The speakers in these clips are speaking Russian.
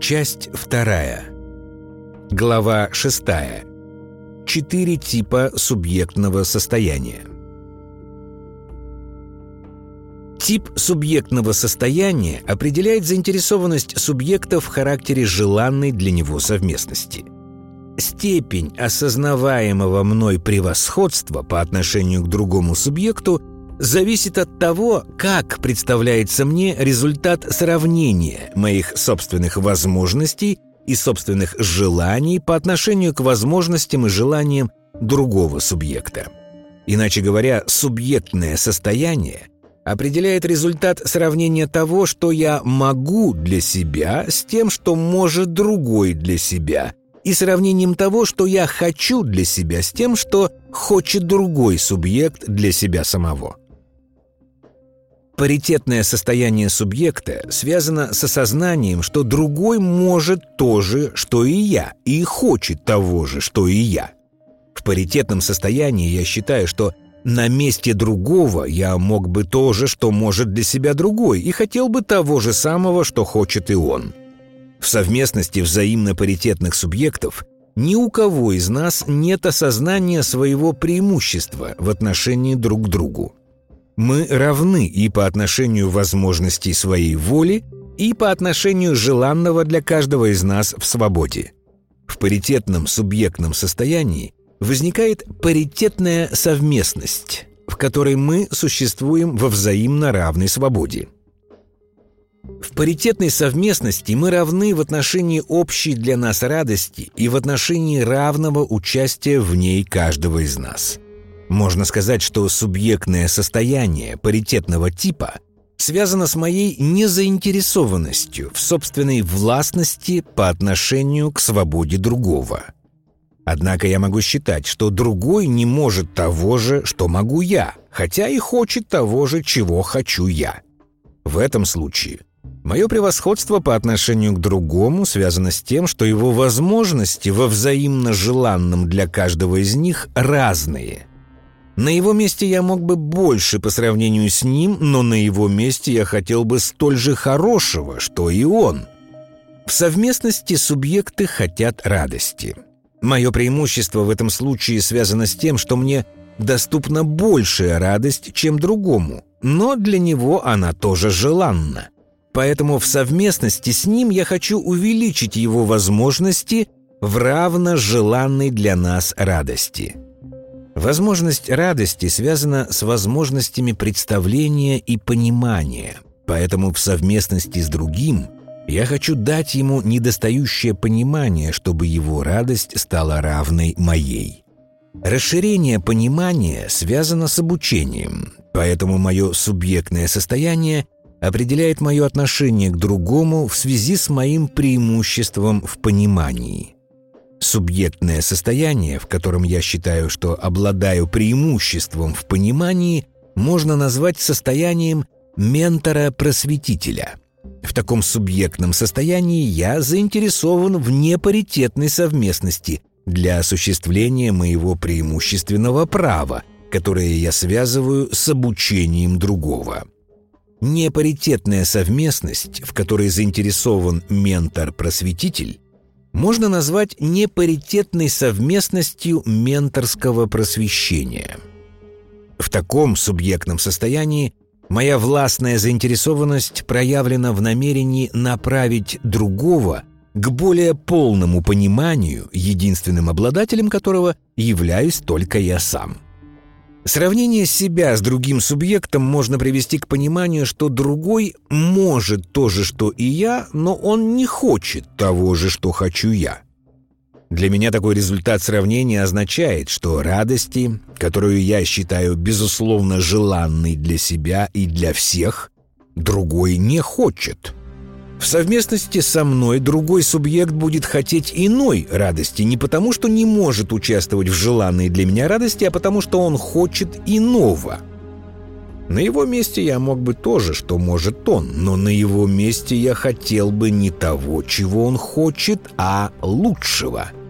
Часть вторая. Глава шестая. Четыре типа субъектного состояния. Тип субъектного состояния определяет заинтересованность субъекта в характере желанной для него совместности. Степень осознаваемого мной превосходства по отношению к другому субъекту зависит от того, как представляется мне результат сравнения моих собственных возможностей и собственных желаний по отношению к возможностям и желаниям другого субъекта. Иначе говоря, субъектное состояние определяет результат сравнения того, что я могу для себя, с тем, что может другой для себя, и сравнением того, что я хочу для себя, с тем, что хочет другой субъект для себя самого. Паритетное состояние субъекта связано с осознанием, что другой может то же, что и я, и хочет того же, что и я. В паритетном состоянии я считаю, что на месте другого я мог бы то же, что может для себя другой, и хотел бы того же самого, что хочет и он. В совместности взаимно паритетных субъектов ни у кого из нас нет осознания своего преимущества в отношении друг к другу. Мы равны и по отношению возможностей своей воли, и по отношению желанного для каждого из нас в свободе. В паритетном субъектном состоянии возникает паритетная совместность, в которой мы существуем во взаимно равной свободе. В паритетной совместности мы равны в отношении общей для нас радости и в отношении равного участия в ней каждого из нас. Можно сказать, что субъектное состояние паритетного типа связано с моей незаинтересованностью в собственной властности по отношению к свободе другого – Однако я могу считать, что другой не может того же, что могу я, хотя и хочет того же, чего хочу я. В этом случае мое превосходство по отношению к другому связано с тем, что его возможности во взаимно желанном для каждого из них разные. На его месте я мог бы больше по сравнению с ним, но на его месте я хотел бы столь же хорошего, что и он. В совместности субъекты хотят радости – Мое преимущество в этом случае связано с тем, что мне доступна большая радость, чем другому, но для него она тоже желанна. Поэтому в совместности с ним я хочу увеличить его возможности в равно желанной для нас радости. Возможность радости связана с возможностями представления и понимания, поэтому в совместности с другим – я хочу дать ему недостающее понимание, чтобы его радость стала равной моей. Расширение понимания связано с обучением, поэтому мое субъектное состояние определяет мое отношение к другому в связи с моим преимуществом в понимании. Субъектное состояние, в котором я считаю, что обладаю преимуществом в понимании, можно назвать состоянием ментора-просветителя – в таком субъектном состоянии я заинтересован в непаритетной совместности для осуществления моего преимущественного права, которое я связываю с обучением другого. Непаритетная совместность, в которой заинтересован ментор-просветитель, можно назвать непаритетной совместностью менторского просвещения. В таком субъектном состоянии Моя властная заинтересованность проявлена в намерении направить другого к более полному пониманию, единственным обладателем которого являюсь только я сам. Сравнение себя с другим субъектом можно привести к пониманию, что другой может то же, что и я, но он не хочет того же, что хочу я. Для меня такой результат сравнения означает, что радости, которую я считаю безусловно желанной для себя и для всех, другой не хочет. В совместности со мной другой субъект будет хотеть иной радости. Не потому, что не может участвовать в желанной для меня радости, а потому, что он хочет иного. На его месте я мог бы тоже, что может он, но на его месте я хотел бы не того, чего он хочет, а лучшего –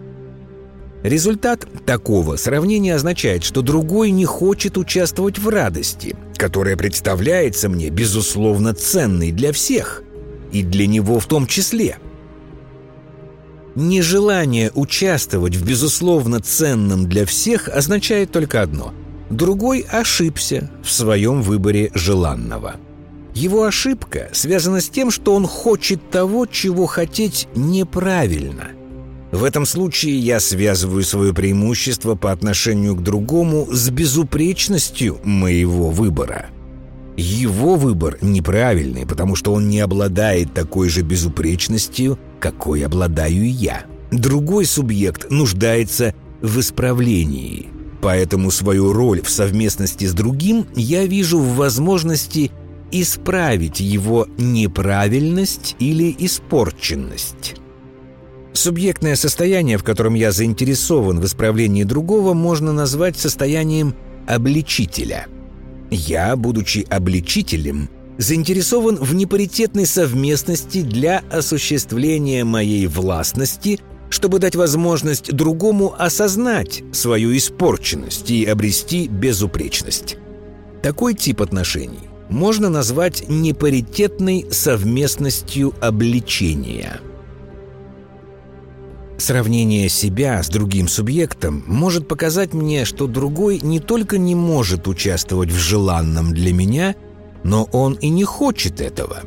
Результат такого сравнения означает, что другой не хочет участвовать в радости, которая представляется мне, безусловно, ценной для всех, и для него в том числе. Нежелание участвовать в безусловно ценном для всех означает только одно – другой ошибся в своем выборе желанного. Его ошибка связана с тем, что он хочет того, чего хотеть неправильно. В этом случае я связываю свое преимущество по отношению к другому с безупречностью моего выбора. Его выбор неправильный, потому что он не обладает такой же безупречностью, какой обладаю я. Другой субъект нуждается в исправлении. Поэтому свою роль в совместности с другим я вижу в возможности исправить его неправильность или испорченность. Субъектное состояние, в котором я заинтересован в исправлении другого, можно назвать состоянием обличителя. Я, будучи обличителем, заинтересован в непаритетной совместности для осуществления моей властности, чтобы дать возможность другому осознать свою испорченность и обрести безупречность. Такой тип отношений можно назвать непаритетной совместностью обличения. Сравнение себя с другим субъектом может показать мне, что другой не только не может участвовать в желанном для меня – но он и не хочет этого.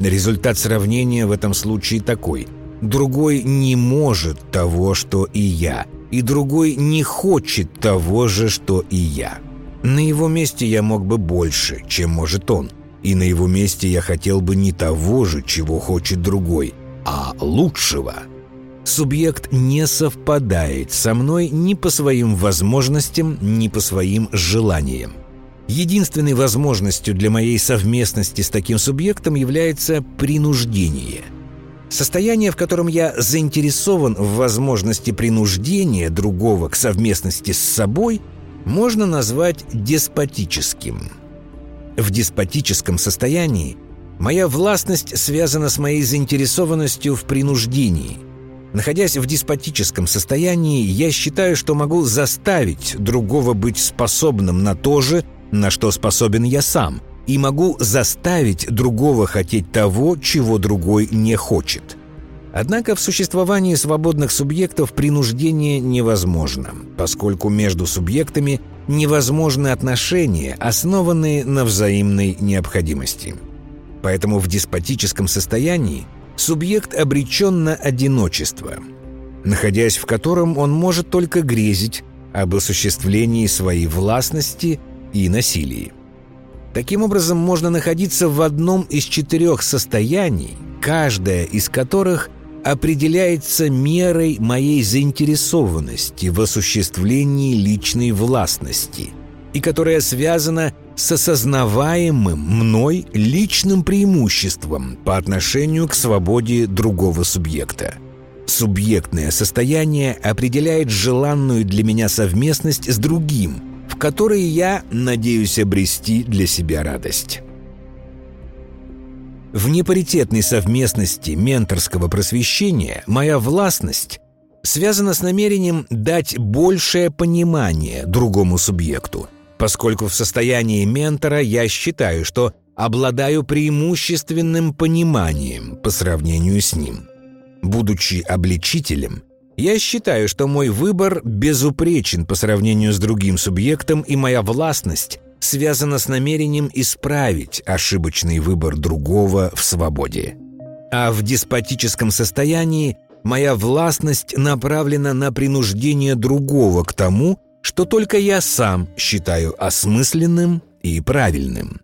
Результат сравнения в этом случае такой. Другой не может того, что и я, и другой не хочет того же, что и я. На его месте я мог бы больше, чем может он, и на его месте я хотел бы не того же, чего хочет другой, а лучшего. Субъект не совпадает со мной ни по своим возможностям, ни по своим желаниям. Единственной возможностью для моей совместности с таким субъектом является принуждение. Состояние, в котором я заинтересован в возможности принуждения другого к совместности с собой, можно назвать деспотическим. В деспотическом состоянии моя властность связана с моей заинтересованностью в принуждении. Находясь в деспотическом состоянии, я считаю, что могу заставить другого быть способным на то же, на что способен я сам, и могу заставить другого хотеть того, чего другой не хочет. Однако в существовании свободных субъектов принуждение невозможно, поскольку между субъектами невозможны отношения, основанные на взаимной необходимости. Поэтому в деспотическом состоянии субъект обречен на одиночество, находясь в котором он может только грезить об осуществлении своей властности – и насилии. Таким образом, можно находиться в одном из четырех состояний, каждое из которых определяется мерой моей заинтересованности в осуществлении личной властности и которая связана с осознаваемым мной личным преимуществом по отношению к свободе другого субъекта. Субъектное состояние определяет желанную для меня совместность с другим – в которые я надеюсь обрести для себя радость. В непаритетной совместности менторского просвещения моя властность связана с намерением дать большее понимание другому субъекту, поскольку в состоянии ментора я считаю, что обладаю преимущественным пониманием по сравнению с ним. Будучи обличителем – я считаю, что мой выбор безупречен по сравнению с другим субъектом, и моя властность связана с намерением исправить ошибочный выбор другого в свободе. А в деспотическом состоянии моя властность направлена на принуждение другого к тому, что только я сам считаю осмысленным и правильным.